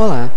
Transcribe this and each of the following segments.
Olá,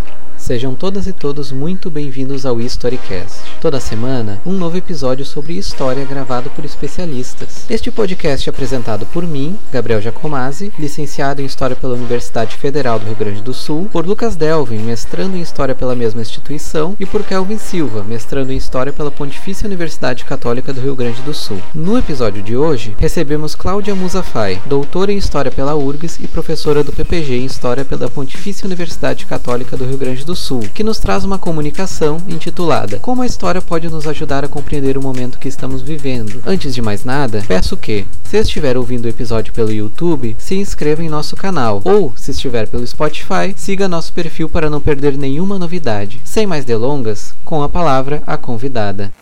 Sejam todas e todos muito bem-vindos ao Historycast. Toda semana, um novo episódio sobre história gravado por especialistas. Este podcast é apresentado por mim, Gabriel Giacomazzi, licenciado em História pela Universidade Federal do Rio Grande do Sul, por Lucas Delvin, mestrando em História pela mesma instituição, e por Kelvin Silva, mestrando em História pela Pontifícia Universidade Católica do Rio Grande do Sul. No episódio de hoje, recebemos Cláudia Musafai, doutora em História pela URGS e professora do PPG em História pela Pontifícia Universidade Católica do Rio Grande do Sul, que nos traz uma comunicação intitulada Como a história pode nos ajudar a compreender o momento que estamos vivendo. Antes de mais nada, peço que, se estiver ouvindo o episódio pelo YouTube, se inscreva em nosso canal ou, se estiver pelo Spotify, siga nosso perfil para não perder nenhuma novidade. Sem mais delongas, com a palavra a convidada.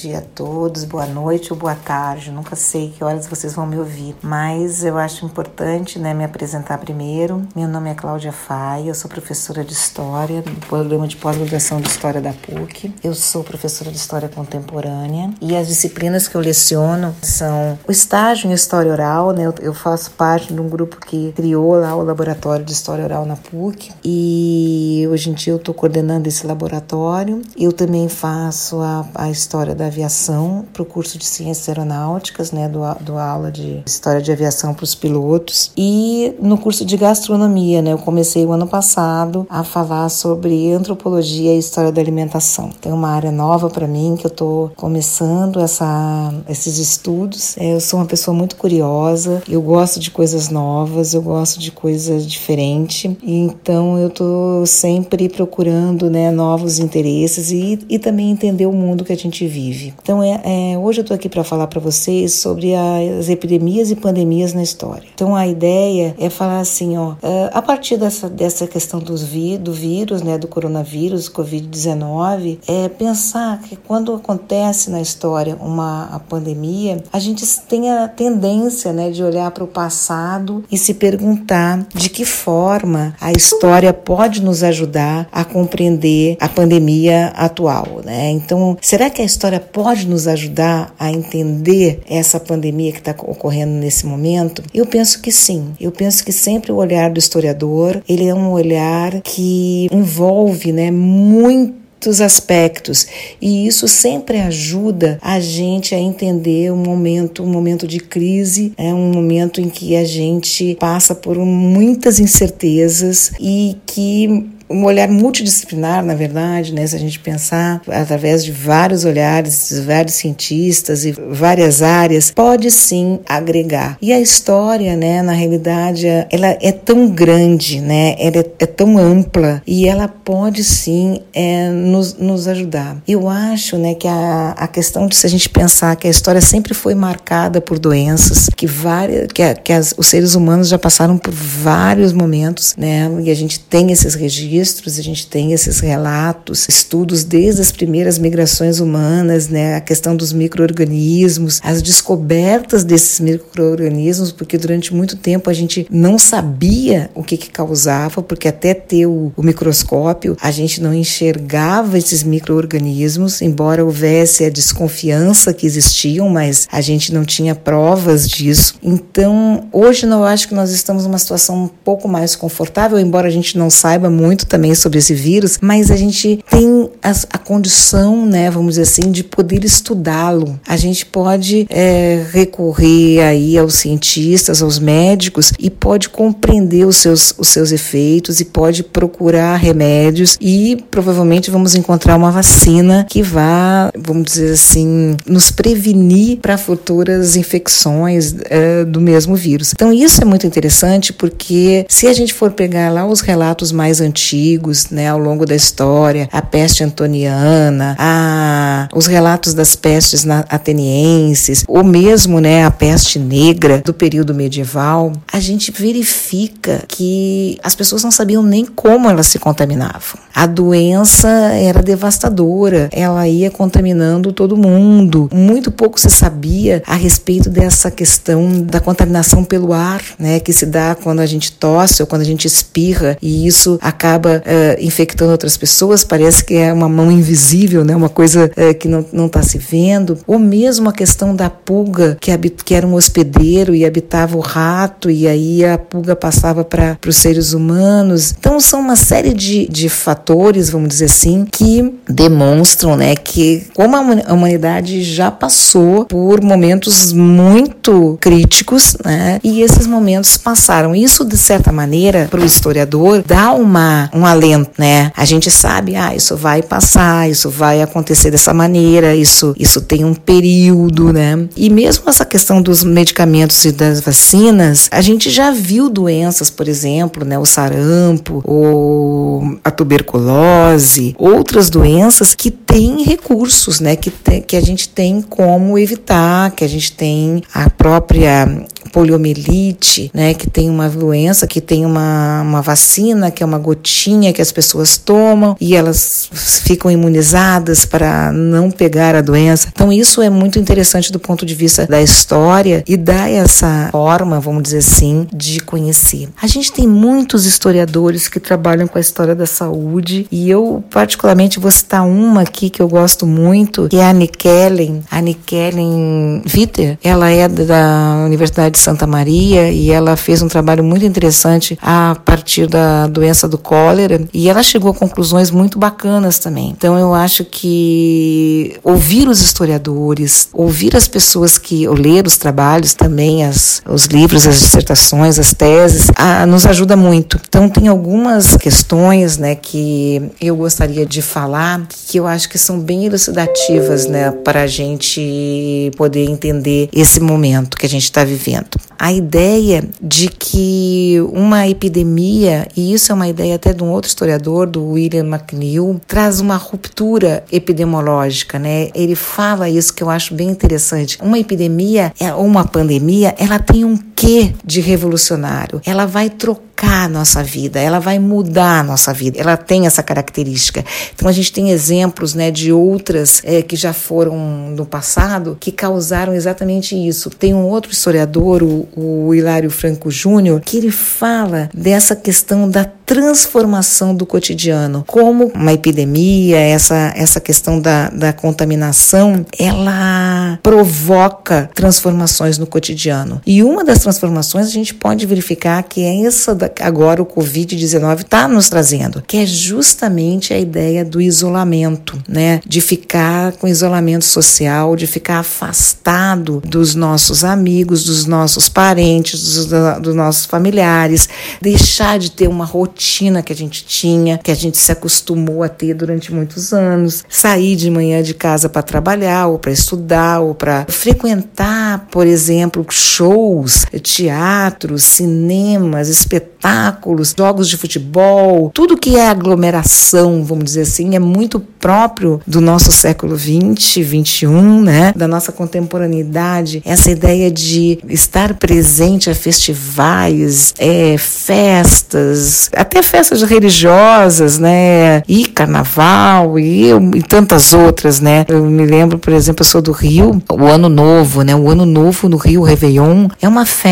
Dia a todos, boa noite ou boa tarde. Nunca sei que horas vocês vão me ouvir, mas eu acho importante né, me apresentar primeiro. Meu nome é Cláudia Faia, eu sou professora de História do programa de pós-graduação de História da PUC. Eu sou professora de História Contemporânea e as disciplinas que eu leciono são o estágio em História Oral, né? Eu faço parte de um grupo que criou lá o Laboratório de História Oral na PUC e hoje em dia eu estou coordenando esse laboratório. Eu também faço a, a História da Aviação para o curso de Ciências Aeronáuticas, né, do, do aula de História de Aviação para os pilotos. E no curso de Gastronomia, né, eu comecei o ano passado a falar sobre Antropologia e História da Alimentação. Então, é uma área nova para mim que eu estou começando essa, esses estudos. É, eu sou uma pessoa muito curiosa, eu gosto de coisas novas, eu gosto de coisas diferentes. Então, eu estou sempre procurando né, novos interesses e, e também entender o mundo que a gente vive. Então, é, é hoje eu estou aqui para falar para vocês sobre as epidemias e pandemias na história. Então, a ideia é falar assim, ó, é, a partir dessa, dessa questão dos do vírus, né, do coronavírus, Covid-19, é pensar que quando acontece na história uma pandemia, a gente tem a tendência, né, de olhar para o passado e se perguntar de que forma a história pode nos ajudar a compreender a pandemia atual, né? Então, será que a história pode nos ajudar a entender essa pandemia que está ocorrendo nesse momento? Eu penso que sim. Eu penso que sempre o olhar do historiador ele é um olhar que envolve, né, muito muitos aspectos e isso sempre ajuda a gente a entender um momento, um momento de crise, é um momento em que a gente passa por muitas incertezas e que um olhar multidisciplinar, na verdade, né, se a gente pensar através de vários olhares, vários cientistas e várias áreas, pode sim agregar. E a história, né, na realidade, ela é tão grande, né, ela é, é tão ampla e ela pode sim é, nos, nos ajudar. Eu acho, né, que a, a questão de se a gente pensar que a história sempre foi marcada por doenças, que várias, que, que as, os seres humanos já passaram por vários momentos, né, e a gente tem esses registros registros, a gente tem esses relatos, estudos desde as primeiras migrações humanas, né, a questão dos microorganismos, as descobertas desses microorganismos, porque durante muito tempo a gente não sabia o que, que causava, porque até ter o, o microscópio a gente não enxergava esses microorganismos, embora houvesse a desconfiança que existiam, mas a gente não tinha provas disso. Então, hoje eu acho que nós estamos numa situação um pouco mais confortável, embora a gente não saiba muito também sobre esse vírus, mas a gente tem a, condição, né, vamos dizer assim, de poder estudá-lo. A gente pode é, recorrer aí aos cientistas, aos médicos e pode compreender os seus, os seus efeitos e pode procurar remédios e provavelmente vamos encontrar uma vacina que vá, vamos dizer assim, nos prevenir para futuras infecções é, do mesmo vírus. Então isso é muito interessante porque se a gente for pegar lá os relatos mais antigos, né, ao longo da história, a peste antoniana, a, os relatos das pestes atenienses, ou mesmo, né, a peste negra do período medieval, a gente verifica que as pessoas não sabiam nem como elas se contaminavam. A doença era devastadora, ela ia contaminando todo mundo. Muito pouco se sabia a respeito dessa questão da contaminação pelo ar, né, que se dá quando a gente tosse ou quando a gente espirra, e isso acaba uh, infectando outras pessoas, parece que é uma mão invisível, né? Uma coisa uh, que não está se vendo. Ou mesmo a questão da pulga, que, que era um hospedeiro e habitava o rato, e aí a pulga passava para os seres humanos. Então, são uma série de, de fatores, vamos dizer assim, que demonstram né, que como a humanidade já passou por momentos muito críticos, né, e esses momentos passaram. Isso, de certa maneira, para o historiador, dá uma, um alento. Né? A gente sabe, ah, isso vai passar, isso vai acontecer dessa maneira, isso, isso tem um período. Né? E mesmo essa questão dos medicamentos e das vacinas, a gente já viu doenças, por exemplo, né, o sarampo, ou a tuberculose, outras doenças que têm recursos, né, que, te, que a gente tem como evitar, que a gente tem a própria poliomielite, né, que tem uma doença, que tem uma, uma vacina, que é uma gotinha que as pessoas tomam e elas ficam imunizadas para não pegar a doença. Então isso é muito interessante do ponto de vista da história e dá essa forma, vamos dizer assim, de conhecer. A gente tem muitos historiadores que trabalham com a história da saúde e eu particularmente vou citar uma aqui que eu gosto muito, que é a Nikellen, a Nikellen Witter. Ela é da Universidade de Santa Maria e ela fez um trabalho muito interessante a partir da doença do cólera e ela chegou a conclusões muito bacanas também. Então eu acho que ouvir os historiadores, ouvir as pessoas que ou ler os trabalhos também, as, os livros, as dissertações, as teses, a, nos ajuda muito. Então tem algumas questões, né, que eu gostaria de falar que eu acho que são bem elucidativas, né, para a gente poder entender esse momento que a gente está vivendo a ideia de que uma epidemia, e isso é uma ideia até de um outro historiador, do William McNeill, traz uma ruptura epidemiológica, né? Ele fala isso que eu acho bem interessante. Uma epidemia é, ou uma pandemia, ela tem um quê de revolucionário. Ela vai trocar a nossa vida, ela vai mudar a nossa vida. Ela tem essa característica. Então a gente tem exemplos, né, de outras é, que já foram no passado que causaram exatamente isso. Tem um outro historiador, o, o Hilário Franco Júnior, que ele fala dessa questão da transformação do cotidiano, como uma epidemia, essa, essa questão da, da contaminação, ela provoca transformações no cotidiano. E uma das transformações a gente pode verificar que é essa agora o Covid-19 está nos trazendo, que é justamente a ideia do isolamento, né? De ficar com isolamento social, de ficar afastado dos nossos amigos, dos nossos parentes, dos, dos nossos familiares, deixar de ter uma rotina que a gente tinha, que a gente se acostumou a ter durante muitos anos, sair de manhã de casa para trabalhar ou para estudar ou para frequentar, por exemplo, shows, teatros, cinemas, espetáculos, jogos de futebol, tudo que é aglomeração, vamos dizer assim, é muito próprio do nosso século 20, 21, né? Da nossa contemporaneidade, essa ideia de estar presente a festivais, é, festas, até festas religiosas, né? E carnaval e, e tantas outras, né? Eu me lembro, por exemplo, eu sou do Rio, o Ano Novo, né? O Ano Novo no Rio, Réveillon, é uma festa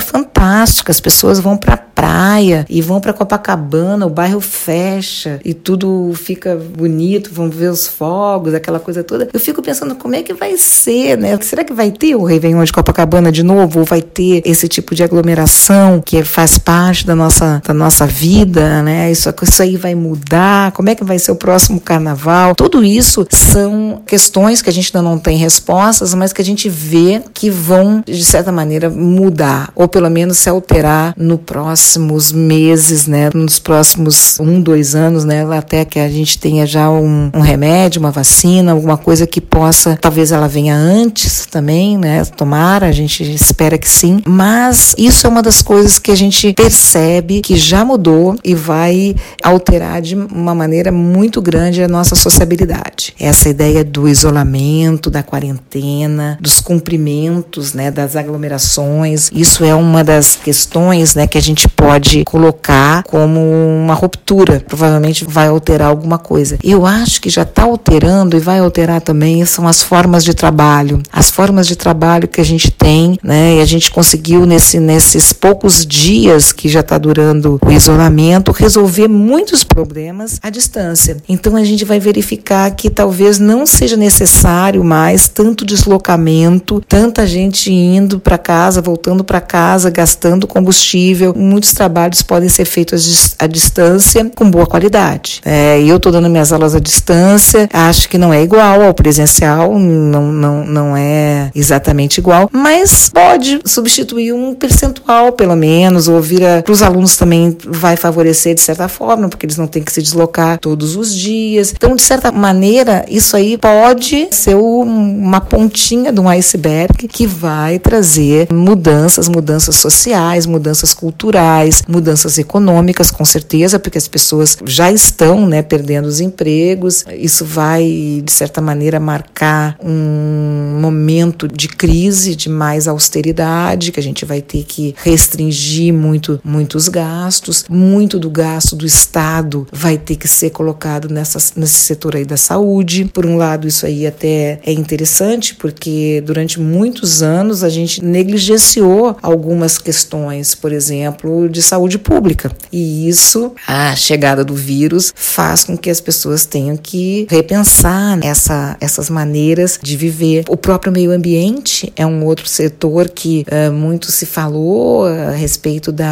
fantástica. As pessoas vão para praia e vão para Copacabana, o bairro fecha e tudo fica bonito, vão ver os fogos, aquela coisa toda. Eu fico pensando como é que vai ser, né? Será que vai ter o Réveillon de Copacabana de novo? Ou vai ter esse tipo de aglomeração que faz parte da nossa, da nossa vida, né? Isso, isso aí vai mudar? Como é que vai ser o próximo carnaval? Tudo isso são questões que a gente ainda não tem respostas, mas que a gente vê que vão, de certa maneira, mudar, ou pelo menos se alterar no próximo próximos meses, né, nos próximos um, dois anos, né, até que a gente tenha já um, um remédio, uma vacina, alguma coisa que possa, talvez ela venha antes também, né, tomara, a gente espera que sim, mas isso é uma das coisas que a gente percebe que já mudou e vai alterar de uma maneira muito grande a nossa sociabilidade. Essa ideia do isolamento, da quarentena, dos cumprimentos, né, das aglomerações, isso é uma das questões, né, que a gente pode colocar como uma ruptura, provavelmente vai alterar alguma coisa. Eu acho que já está alterando e vai alterar também são as formas de trabalho, as formas de trabalho que a gente tem, né? E a gente conseguiu nesse, nesses poucos dias que já está durando o isolamento resolver muitos problemas à distância. Então a gente vai verificar que talvez não seja necessário mais tanto deslocamento, tanta gente indo para casa, voltando para casa, gastando combustível. Muitos trabalhos podem ser feitos à distância com boa qualidade. É, eu estou dando minhas aulas à distância, acho que não é igual ao presencial, não, não, não é exatamente igual, mas pode substituir um percentual, pelo menos, ou vir para os alunos também vai favorecer de certa forma, porque eles não têm que se deslocar todos os dias. Então, de certa maneira, isso aí pode ser uma pontinha de um iceberg que vai trazer mudanças, mudanças sociais, mudanças culturais, mudanças econômicas, com certeza, porque as pessoas já estão né, perdendo os empregos. Isso vai, de certa maneira, marcar um momento de crise, de mais austeridade, que a gente vai ter que restringir muito, muitos gastos. Muito do gasto do Estado vai ter que ser colocado nessa, nesse setor aí da saúde. Por um lado, isso aí até é interessante, porque durante muitos anos a gente negligenciou algumas questões, por exemplo, de saúde pública. E isso, a chegada do vírus, faz com que as pessoas tenham que repensar essa, essas maneiras de viver. O próprio meio ambiente é um outro setor que uh, muito se falou a respeito do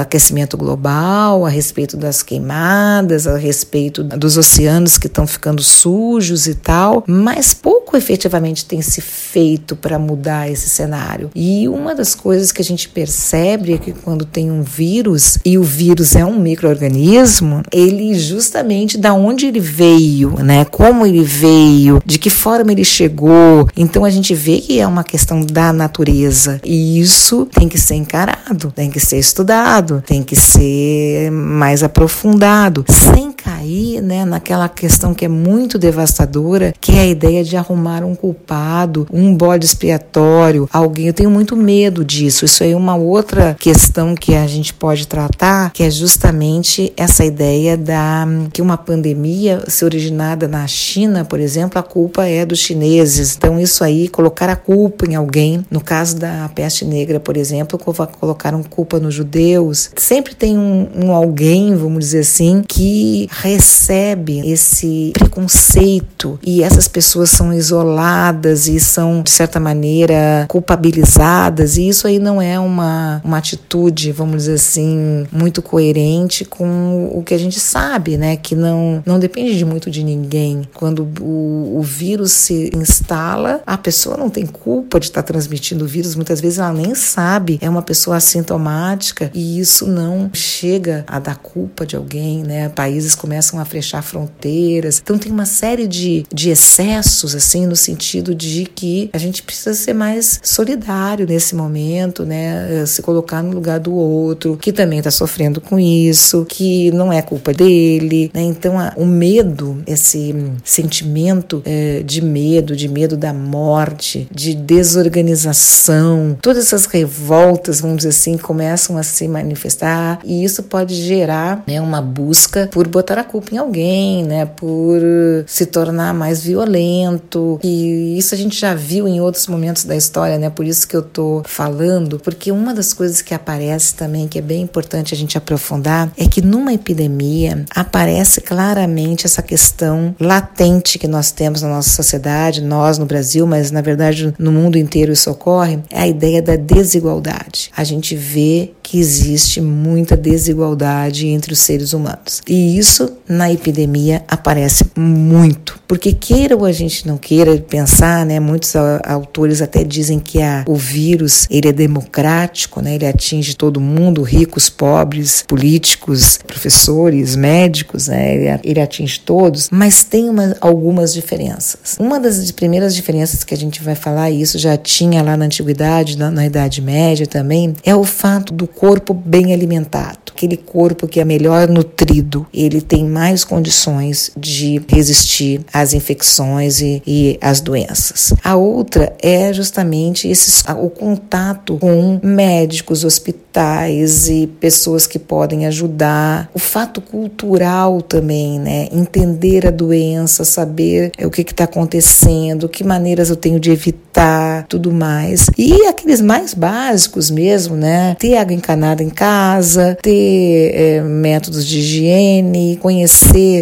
aquecimento global, a respeito das queimadas, a respeito dos oceanos que estão ficando sujos e tal, mas pouco efetivamente tem se feito para mudar esse cenário. E uma das coisas que a gente percebe é que quando tem um vírus e o vírus é um microorganismo, ele justamente da onde ele veio, né? Como ele veio, de que forma ele chegou. Então a gente vê que é uma questão da natureza e isso tem que ser encarado, tem que ser estudado, tem que ser mais aprofundado, sem cair, né, naquela questão que é muito devastadora, que é a ideia de arrumar um culpado, um bode expiatório, alguém. Eu tenho muito medo disso. Isso aí é uma outra questão que a gente pode tratar, que é justamente essa ideia da que uma pandemia se originada na China, por exemplo, a culpa é dos chineses. Então isso aí colocar a culpa em alguém, no caso da peste negra, por exemplo, colocaram culpa nos judeus. Sempre tem um, um alguém, vamos dizer assim, que recebe esse preconceito e essas pessoas são isoladas e são de certa maneira culpabilizadas e isso aí não é uma, uma atitude, vamos dizer assim, muito coerente com o que a gente sabe, né? Que não, não depende de muito de ninguém. Quando o, o vírus se instala, a pessoa não tem culpa de estar transmitindo o vírus, muitas vezes ela nem sabe, é uma pessoa assintomática e isso não chega a dar culpa de alguém, né? Países começam a fechar fronteiras. Então tem uma série de, de excessos, assim, no sentido de que a gente precisa ser mais solidário nesse momento, né? Se colocar no lugar do outro, que também está sofrendo com isso, que não é culpa dele, né? Então a, o medo, esse sentimento é, de medo, de medo da morte, de desorganização, todas essas revoltas, vamos dizer assim, começam a se manifestar e isso pode gerar né, uma busca por botar a culpa em alguém, né, por se tornar mais violento. E isso a gente já viu em outros momentos da história, né? Por isso que eu tô falando, porque uma das coisas que aparece também que é bem importante a gente aprofundar é que numa epidemia aparece claramente essa questão latente que nós temos na nossa sociedade, nós no Brasil, mas na verdade no mundo inteiro isso ocorre, é a ideia da desigualdade. A gente vê que existe muita desigualdade entre os seres humanos. E isso na epidemia aparece muito, porque queira ou a gente não queira pensar, né, muitos autores até dizem que a, o vírus, ele é democrático, né, ele atinge todo mundo, ricos, pobres, políticos, professores, médicos, né, ele, ele atinge todos, mas tem uma, algumas diferenças. Uma das primeiras diferenças que a gente vai falar, e isso já tinha lá na antiguidade, na, na Idade Média também, é o fato do corpo bem alimentado. Aquele corpo que é melhor nutrido, ele tem mais condições de resistir às infecções e, e as doenças. A outra é justamente o contato com médicos, hospitais e pessoas que podem ajudar. O fato cultural também, né? Entender a doença, saber o que está acontecendo, que maneiras eu tenho de evitar, tudo mais. E aqueles mais básicos mesmo, né? Ter água encanada em casa, ter é, métodos de higiene, conhecer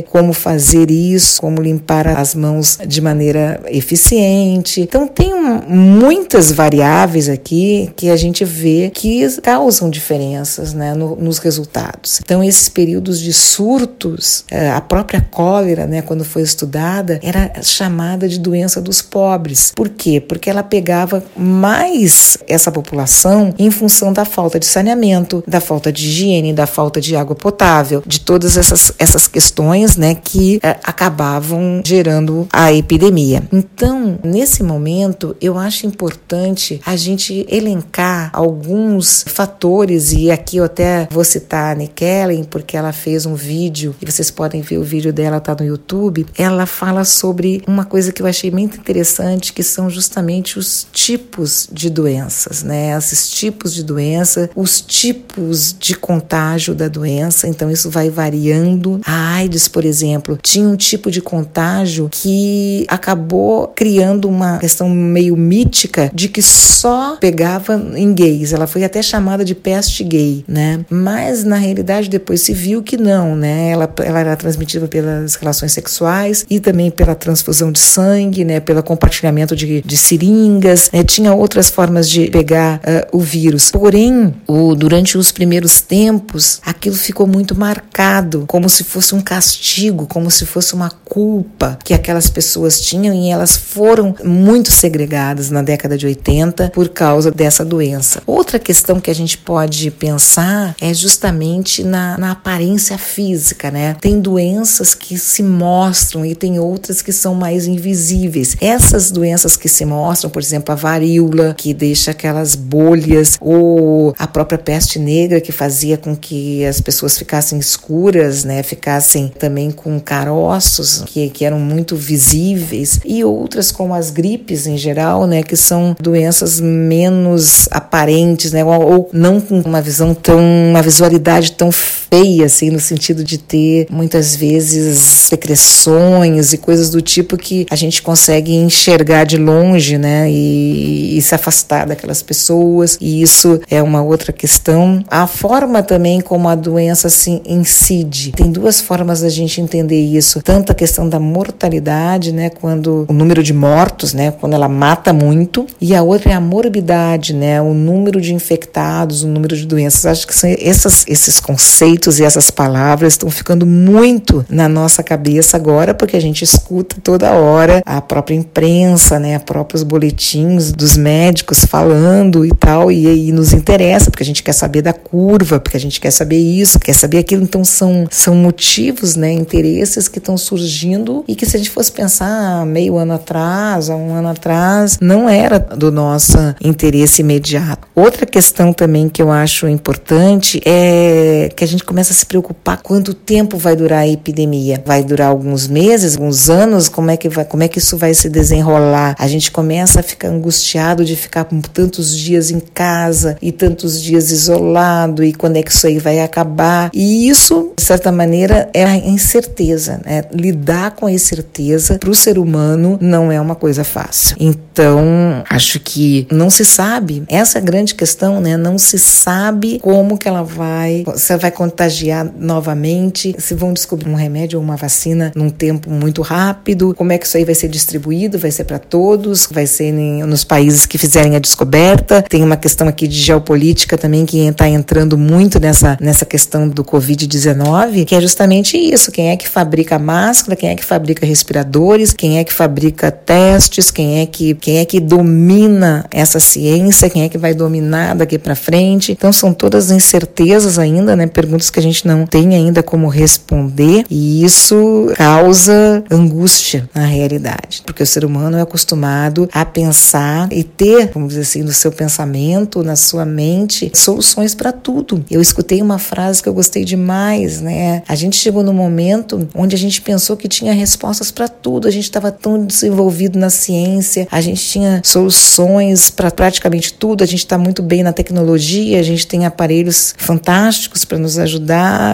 como fazer isso, como limpar as mãos de maneira eficiente. Então, tem muitas variáveis aqui que a gente vê que causam diferenças né, no, nos resultados. Então, esses períodos de surtos, é, a própria cólera, né, quando foi estudada, era chamada de doença dos pobres. Por quê? Porque ela pegava mais essa população em função da falta de saneamento, da falta de higiene, da falta de água potável, de todas essas, essas questões né, que é, acabavam gerando a epidemia. Então, nesse momento, eu acho importante a gente elencar alguns fatores, e aqui eu até vou citar a Nikellen, porque ela fez um vídeo, e vocês podem ver o vídeo dela, tá no YouTube. Ela fala sobre uma coisa que eu achei muito interessante, que são justamente os tipos de doenças, né? Esses tipos de doença, os tipos de contágio da doença, então isso vai variando. AIDS, por exemplo, tinha um tipo de contágio que acabou criando uma questão meio mítica de que só pegava em gays. Ela foi até chamada de peste gay, né? Mas na realidade depois se viu que não, né? Ela, ela era transmitida pelas relações sexuais e também pela transfusão de sangue, né? Pelo compartilhamento de, de seringas, né? Tinha outras formas de pegar uh, o vírus. Porém, o, durante os primeiros tempos, aquilo ficou muito marcado, como se fosse um castigo, como se fosse uma culpa que aquelas pessoas tinham e elas foram muito segregadas na década de 80 por causa dessa doença. Outra questão que a gente pode pensar é justamente na, na aparência física, né? Tem doenças que se mostram e tem outras que são mais invisíveis. Essas doenças que se mostram, por exemplo, a varíola, que deixa aquelas bolhas, ou a própria peste negra, que fazia com que as pessoas ficassem escuras, né? Ficassem também com caroços que, que eram muito visíveis, e outras como as gripes em geral, né? Que são doenças menos aparentes, né? Ou, ou não com uma visão tão, uma visualidade tão feia, assim, no sentido de ter muitas vezes secreções e coisas do tipo que a gente consegue enxergar de longe, né? E, e se afastar daquelas pessoas, e isso é uma outra questão. A forma também como a doença se incide. Tem duas formas da gente entender isso, tanto a questão da mortalidade, né, quando o número de mortos, né, quando ela mata muito, e a outra é a morbidade, né, o número de infectados, o número de doenças. Acho que são essas, esses conceitos e essas palavras estão ficando muito na nossa cabeça agora, porque a gente escuta toda hora a própria imprensa, né, próprios boletins dos médicos falando e tal, e aí nos interessa, porque a gente quer saber da curva, porque a gente quer saber isso, quer saber aquilo. Então são, são motivos, né, interesses que estão surgindo e que se a gente fosse pensar meio ano atrás, há um ano atrás, não era do nosso interesse imediato. Outra questão também que eu acho importante é que a gente começa a se preocupar quanto tempo vai durar a epidemia. Vai durar alguns meses, alguns anos? Como é que vai, como é que isso vai se desenrolar? A gente começa a ficar angustiado de ficar com tantos dias em casa e tantos dias isolado e quando é que isso aí vai acabar? E isso, de certa maneira, é a incerteza, né? Lidar com a incerteza para o ser humano não é uma coisa fácil. Então, acho que não se sabe. Essa é a grande questão, né? Não se sabe como que ela vai, ela vai contagiar novamente, se vão descobrir um remédio ou uma vacina num tempo muito rápido, como é que isso aí vai ser distribuído, vai ser para todos, vai ser em, nos países que fizerem a descoberta. Tem uma questão aqui de geopolítica também que está entrando muito nessa, nessa questão do Covid-19, que é justamente isso: quem é que fabrica máscara, quem é que fabrica respiradores, quem é que fabrica testes, quem é que, quem é que domina essa ciência, quem é que vai dominar daqui para frente. Então são todas incertezas ainda, né? Perguntas perguntas que a gente não tem ainda como responder e isso causa angústia na realidade, porque o ser humano é acostumado a pensar e ter, vamos dizer assim, no seu pensamento, na sua mente, soluções para tudo. Eu escutei uma frase que eu gostei demais, né? A gente chegou no momento onde a gente pensou que tinha respostas para tudo, a gente estava tão desenvolvido na ciência, a gente tinha soluções para praticamente tudo, a gente está muito bem na tecnologia, a gente tem aparelhos fantásticos para nos ajudar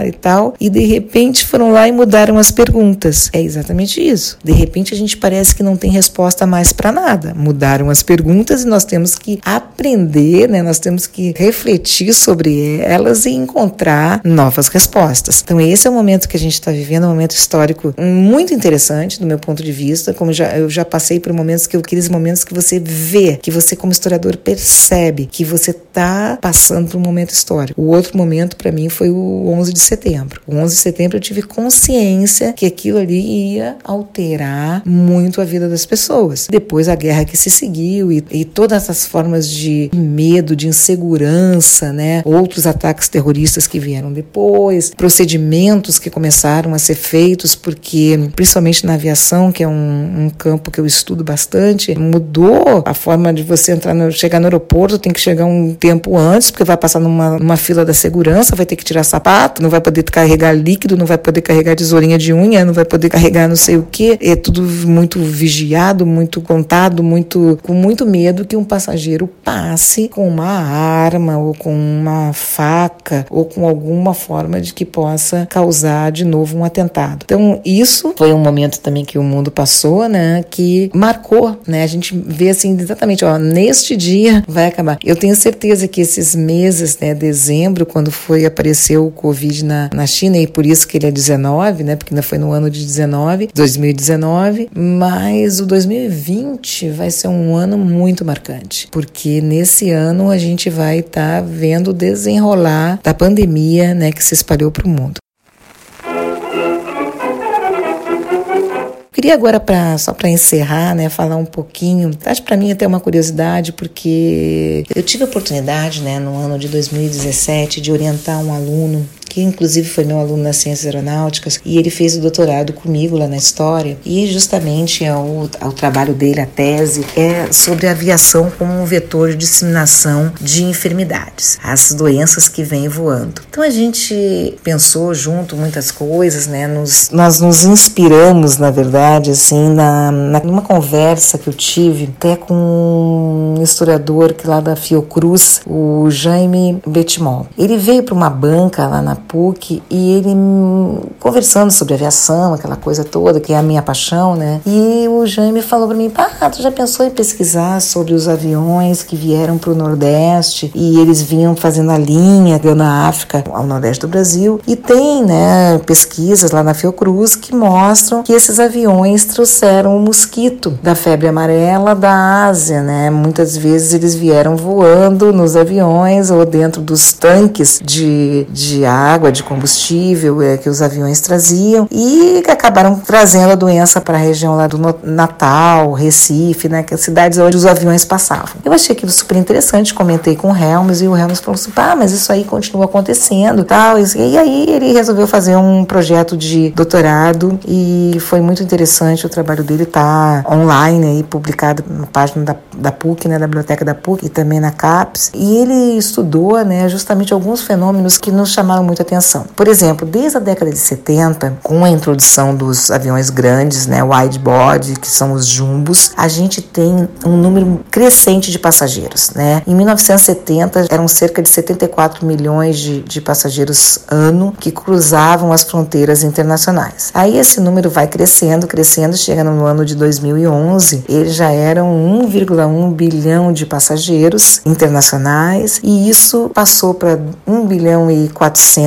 e tal, e de repente foram lá e mudaram as perguntas. É exatamente isso. De repente a gente parece que não tem resposta mais para nada. Mudaram as perguntas e nós temos que aprender, né? Nós temos que refletir sobre elas e encontrar novas respostas. Então esse é o momento que a gente está vivendo, um momento histórico muito interessante do meu ponto de vista, como já, eu já passei por momentos que aqueles momentos que você vê, que você como historiador percebe que você está passando por um momento histórico. O outro momento para mim foi o 11 de setembro. O 11 de setembro eu tive consciência que aquilo ali ia alterar muito a vida das pessoas. Depois a guerra que se seguiu e, e todas as formas de medo, de insegurança, né? Outros ataques terroristas que vieram depois, procedimentos que começaram a ser feitos porque, principalmente na aviação, que é um, um campo que eu estudo bastante, mudou a forma de você entrar no, chegar no aeroporto, tem que chegar um tempo antes, porque vai passar numa, numa fila da segurança, vai ter que tirar sapato, não vai poder carregar líquido, não vai poder carregar tesourinha de unha, não vai poder carregar não sei o que. É tudo muito vigiado, muito contado, muito com muito medo que um passageiro passe com uma arma ou com uma faca ou com alguma forma de que possa causar de novo um atentado. Então, isso foi um momento também que o mundo passou, né, que marcou, né? A gente vê assim exatamente, ó, neste dia vai acabar. Eu tenho certeza que esses meses, né, dezembro, quando foi apareceu o Covid na, na China e por isso que ele é 19, né, porque ainda foi no ano de 19, 2019, mas o 2020 vai ser um ano muito marcante, porque nesse ano a gente vai estar tá vendo o desenrolar da pandemia, né, que se espalhou para o mundo. Queria agora, pra, só para encerrar, né, falar um pouquinho. Acho para mim até uma curiosidade, porque eu tive a oportunidade, né, no ano de 2017, de orientar um aluno que inclusive foi meu aluno nas ciências aeronáuticas, e ele fez o doutorado comigo lá na história. E justamente é o, é trabalho dele, a tese, é sobre a aviação como um vetor de disseminação de enfermidades, as doenças que vêm voando. Então a gente pensou junto muitas coisas, né? Nos, nós nos inspiramos, na verdade, assim, na, na, numa conversa que eu tive até com um historiador que lá da Fiocruz, o Jaime Betimol. Ele veio para uma banca lá na PUC e ele conversando sobre aviação, aquela coisa toda, que é a minha paixão, né? E o Jaime falou para mim: pá, tu já pensou em pesquisar sobre os aviões que vieram para o Nordeste e eles vinham fazendo a linha na África ao Nordeste do Brasil? E tem, né, pesquisas lá na Fiocruz que mostram que esses aviões trouxeram o mosquito da febre amarela da Ásia, né? Muitas vezes eles vieram voando nos aviões ou dentro dos tanques de, de água água, de combustível é, que os aviões traziam e que acabaram trazendo a doença para a região lá do Natal, Recife, né, que as cidades onde os aviões passavam. Eu achei aquilo super interessante, comentei com o Helms e o Helms falou assim: pá, mas isso aí continua acontecendo tal. E aí ele resolveu fazer um projeto de doutorado e foi muito interessante o trabalho dele tá online aí, publicado na página da, da PUC, né, da biblioteca da PUC e também na CAPES. E ele estudou, né, justamente alguns fenômenos que nos chamaram muito atenção. Por exemplo, desde a década de 70, com a introdução dos aviões grandes, né, widebody, que são os jumbos, a gente tem um número crescente de passageiros, né? Em 1970 eram cerca de 74 milhões de, de passageiros ano que cruzavam as fronteiras internacionais. Aí esse número vai crescendo, crescendo, chega no ano de 2011, eles já eram 1,1 bilhão de passageiros internacionais e isso passou para 1 bilhão e 400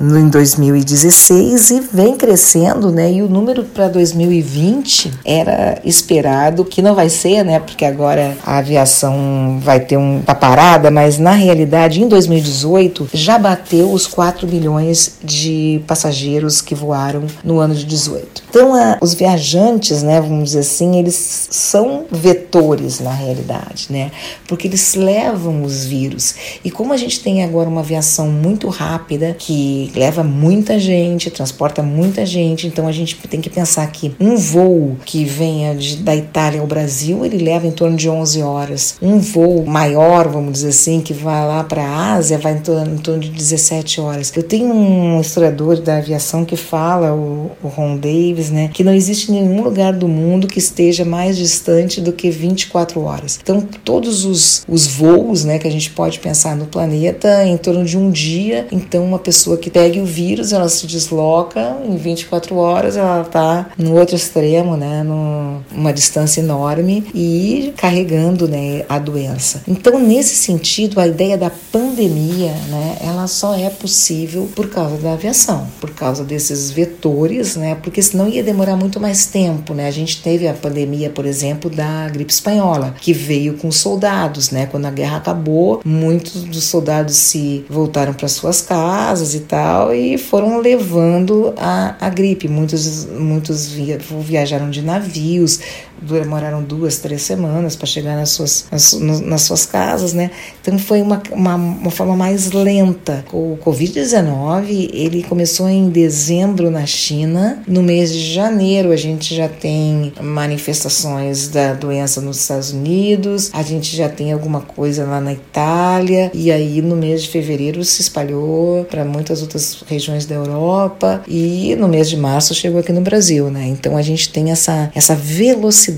em 2016 e vem crescendo, né? E o número para 2020 era esperado que não vai ser, né? Porque agora a aviação vai ter um tá parada, mas na realidade em 2018 já bateu os 4 milhões de passageiros que voaram no ano de 18. Então, a, os viajantes, né, vamos dizer assim, eles são vetores na realidade, né? Porque eles levam os vírus. E como a gente tem agora uma aviação muito rápida maneira que leva muita gente, transporta muita gente. Então a gente tem que pensar que um voo que venha de, da Itália ao Brasil, ele leva em torno de 11 horas. Um voo maior, vamos dizer assim, que vai lá para a Ásia, vai em torno, em torno, de 17 horas. Eu tenho um historiador da aviação que fala, o, o Ron Davis, né, que não existe nenhum lugar do mundo que esteja mais distante do que 24 horas. Então, todos os, os voos né, que a gente pode pensar no planeta, em torno de um dia, então uma pessoa que pegue o vírus, ela se desloca em 24 horas, ela está no outro extremo, né, numa distância enorme e carregando né, a doença. Então, nesse sentido, a ideia da pandemia, né, ela só é possível por causa da aviação, por causa desses vetores, né, porque senão ia demorar muito mais tempo, né. A gente teve a pandemia, por exemplo, da gripe espanhola, que veio com soldados, né. Quando a guerra acabou, muitos dos soldados se voltaram para suas casas e tal e foram levando a, a gripe. Muitos, muitos via, viajaram de navios, demoraram duas, três semanas para chegar nas suas, nas, nas, suas casas, né? Então foi uma, uma, uma forma mais lenta. O Covid-19 ele começou em dezembro na China. No mês de janeiro a gente já tem manifestações da doença nos Estados Unidos, a gente já tem alguma coisa lá na Itália e aí no mês de fevereiro se espalhou para muitas outras regiões da Europa e no mês de março chegou aqui no Brasil, né? Então a gente tem essa essa velocidade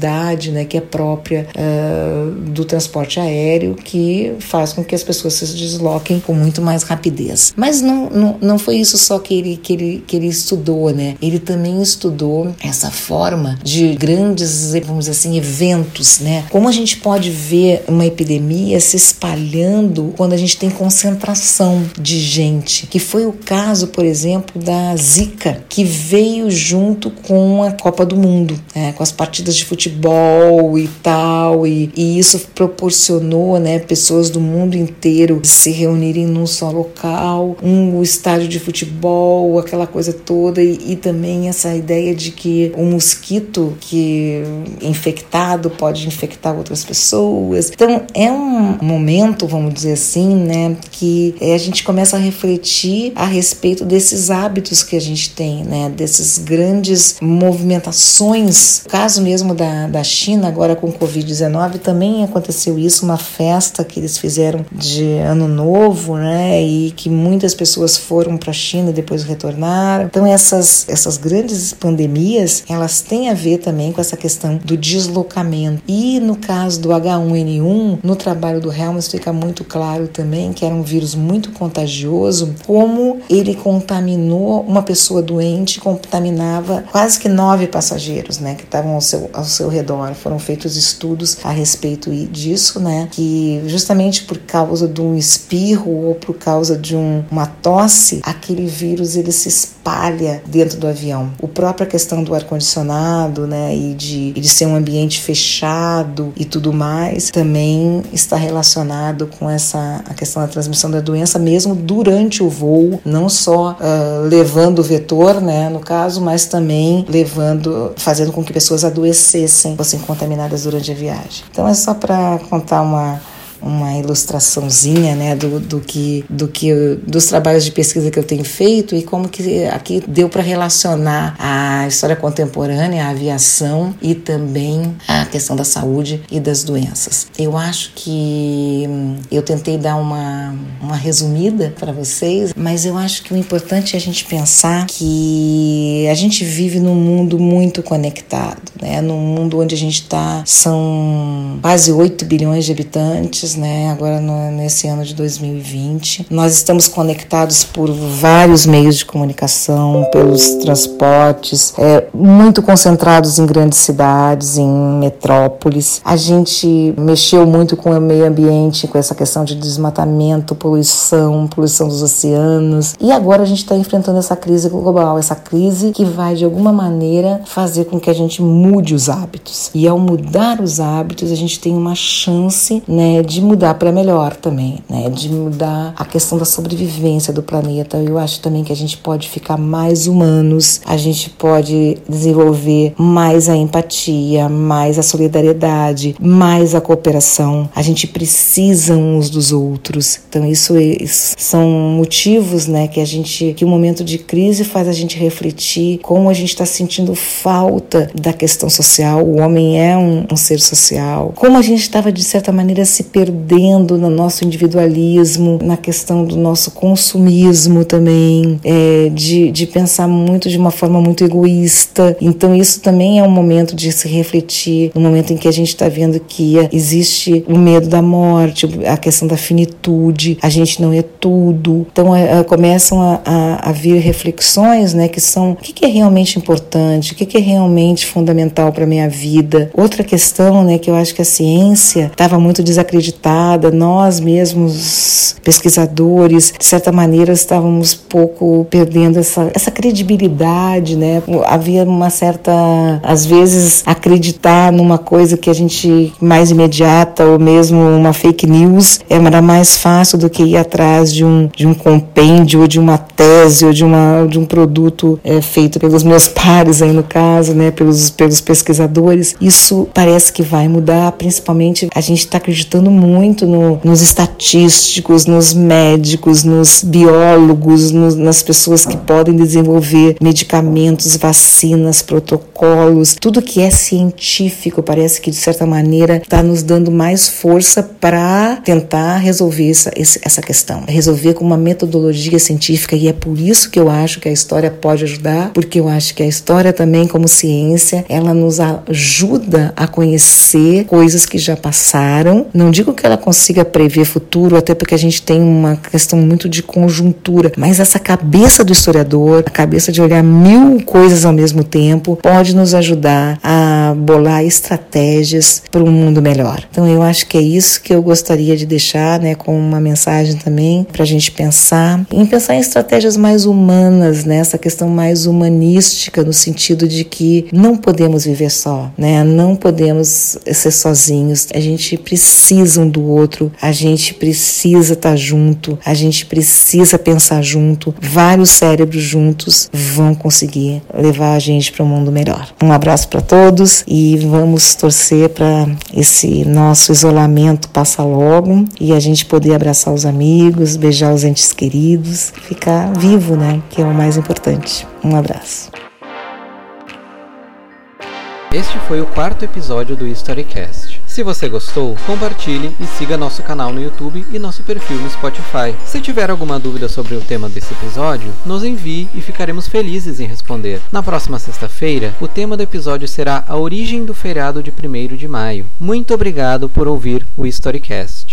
né, que é própria uh, do transporte aéreo que faz com que as pessoas se desloquem com muito mais rapidez. Mas não, não, não foi isso só que ele, que, ele, que ele estudou, né? Ele também estudou essa forma de grandes, vamos dizer assim, eventos, né? Como a gente pode ver uma epidemia se espalhando quando a gente tem concentração de gente, que foi o caso, por exemplo, da Zika, que veio junto com a Copa do Mundo, né? com as partidas de futebol futebol e tal, e, e isso proporcionou né, pessoas do mundo inteiro se reunirem num só local, um estádio de futebol, aquela coisa toda, e, e também essa ideia de que o mosquito que infectado pode infectar outras pessoas. Então é um momento, vamos dizer assim, né, que a gente começa a refletir a respeito desses hábitos que a gente tem, né, desses grandes movimentações. O caso mesmo da da, China, agora com Covid-19, também aconteceu isso, uma festa que eles fizeram de Ano Novo, né? E que muitas pessoas foram para a China e depois retornaram. Então, essas, essas grandes pandemias, elas têm a ver também com essa questão do deslocamento. E no caso do H1N1, no trabalho do Helms fica muito claro também que era um vírus muito contagioso, como ele contaminou uma pessoa doente, contaminava quase que nove passageiros, né? Que estavam ao seu, ao seu redor. Foram feitos estudos a respeito disso, né? Que justamente por causa de um espirro ou por causa de um, uma tosse, aquele vírus ele se espalha dentro do avião. O própria questão do ar condicionado, né? E de, de ser um ambiente fechado e tudo mais, também está relacionado com essa a questão da transmissão da doença mesmo durante o voo, não só uh, levando o vetor, né? No caso, mas também levando, fazendo com que pessoas adoecessem fossem contaminadas durante a viagem. Então é só para contar uma uma ilustraçãozinha né, do, do, que, do que dos trabalhos de pesquisa que eu tenho feito e como que aqui deu para relacionar a história contemporânea, a aviação e também a questão da saúde e das doenças. Eu acho que hum, eu tentei dar uma, uma resumida para vocês, mas eu acho que o importante é a gente pensar que a gente vive num mundo muito conectado, né? num mundo onde a gente está, são quase 8 bilhões de habitantes, né? Agora no, nesse ano de 2020. Nós estamos conectados por vários meios de comunicação, pelos transportes, é, muito concentrados em grandes cidades, em metrópoles. A gente mexeu muito com o meio ambiente, com essa questão de desmatamento, poluição, poluição dos oceanos. E agora a gente está enfrentando essa crise global, essa crise que vai de alguma maneira fazer com que a gente mude os hábitos. E ao mudar os hábitos, a gente tem uma chance, né, de mudar para melhor também, né? De mudar a questão da sobrevivência do planeta. Eu acho também que a gente pode ficar mais humanos, a gente pode desenvolver mais a empatia, mais a solidariedade, mais a cooperação. A gente precisa uns dos outros. Então isso, isso são motivos, né, que a gente que o momento de crise faz a gente refletir como a gente está sentindo falta da questão social. O homem é um, um ser social. Como a gente estava de certa maneira se perdendo no nosso individualismo, na questão do nosso consumismo também, é, de, de pensar muito de uma forma muito egoísta. Então isso também é um momento de se refletir, no momento em que a gente está vendo que existe o medo da morte, a questão da finitude, a gente não é tudo. Então é, é, começam a, a, a, vir reflexões, né, que são o que, que é realmente importante, o que, que é realmente fundamental para minha vida. Outra questão, né, que eu acho que a ciência estava muito desacreditada, nós mesmos pesquisadores, de certa maneira, estávamos pouco perdendo essa, essa credibilidade, né? Havia uma certa, às vezes, acreditar numa coisa que a gente mais imediata ou mesmo uma fake news era mais fácil do que ir atrás de um, de um compêndio ou de uma tese ou de, uma, de um produto é, feito pelos meus pares aí no caso, né? Pelos, pelos pesquisadores. Isso parece que vai mudar, principalmente a gente está acreditando muito no, nos estatísticos, nos médicos, nos biólogos, no, nas pessoas que podem desenvolver medicamentos, vacinas, protocolos, tudo que é científico parece que de certa maneira está nos dando mais força para tentar resolver essa, essa questão, resolver com uma metodologia científica e é por isso que eu acho que a história pode ajudar, porque eu acho que a história também como ciência ela nos ajuda a conhecer coisas que já passaram. Não digo que ela consiga prever futuro, até porque a gente tem uma questão muito de conjuntura, mas essa cabeça do historiador, a cabeça de olhar mil coisas ao mesmo tempo, pode nos ajudar a bolar estratégias para um mundo melhor. Então eu acho que é isso que eu gostaria de deixar, né, com uma mensagem também para a gente pensar, em pensar em estratégias mais humanas, né, essa questão mais humanística no sentido de que não podemos viver só, né, não podemos ser sozinhos. A gente precisa um do outro, a gente precisa estar tá junto, a gente precisa pensar junto. Vários cérebros juntos vão conseguir levar a gente para um mundo melhor. Um abraço para todos e vamos torcer para esse nosso isolamento passar logo e a gente poder abraçar os amigos, beijar os entes queridos, ficar vivo, né? Que é o mais importante. Um abraço. Este foi o quarto episódio do Storycast. Se você gostou, compartilhe e siga nosso canal no YouTube e nosso perfil no Spotify. Se tiver alguma dúvida sobre o tema desse episódio, nos envie e ficaremos felizes em responder. Na próxima sexta-feira, o tema do episódio será a origem do feriado de 1 de maio. Muito obrigado por ouvir o Storycast.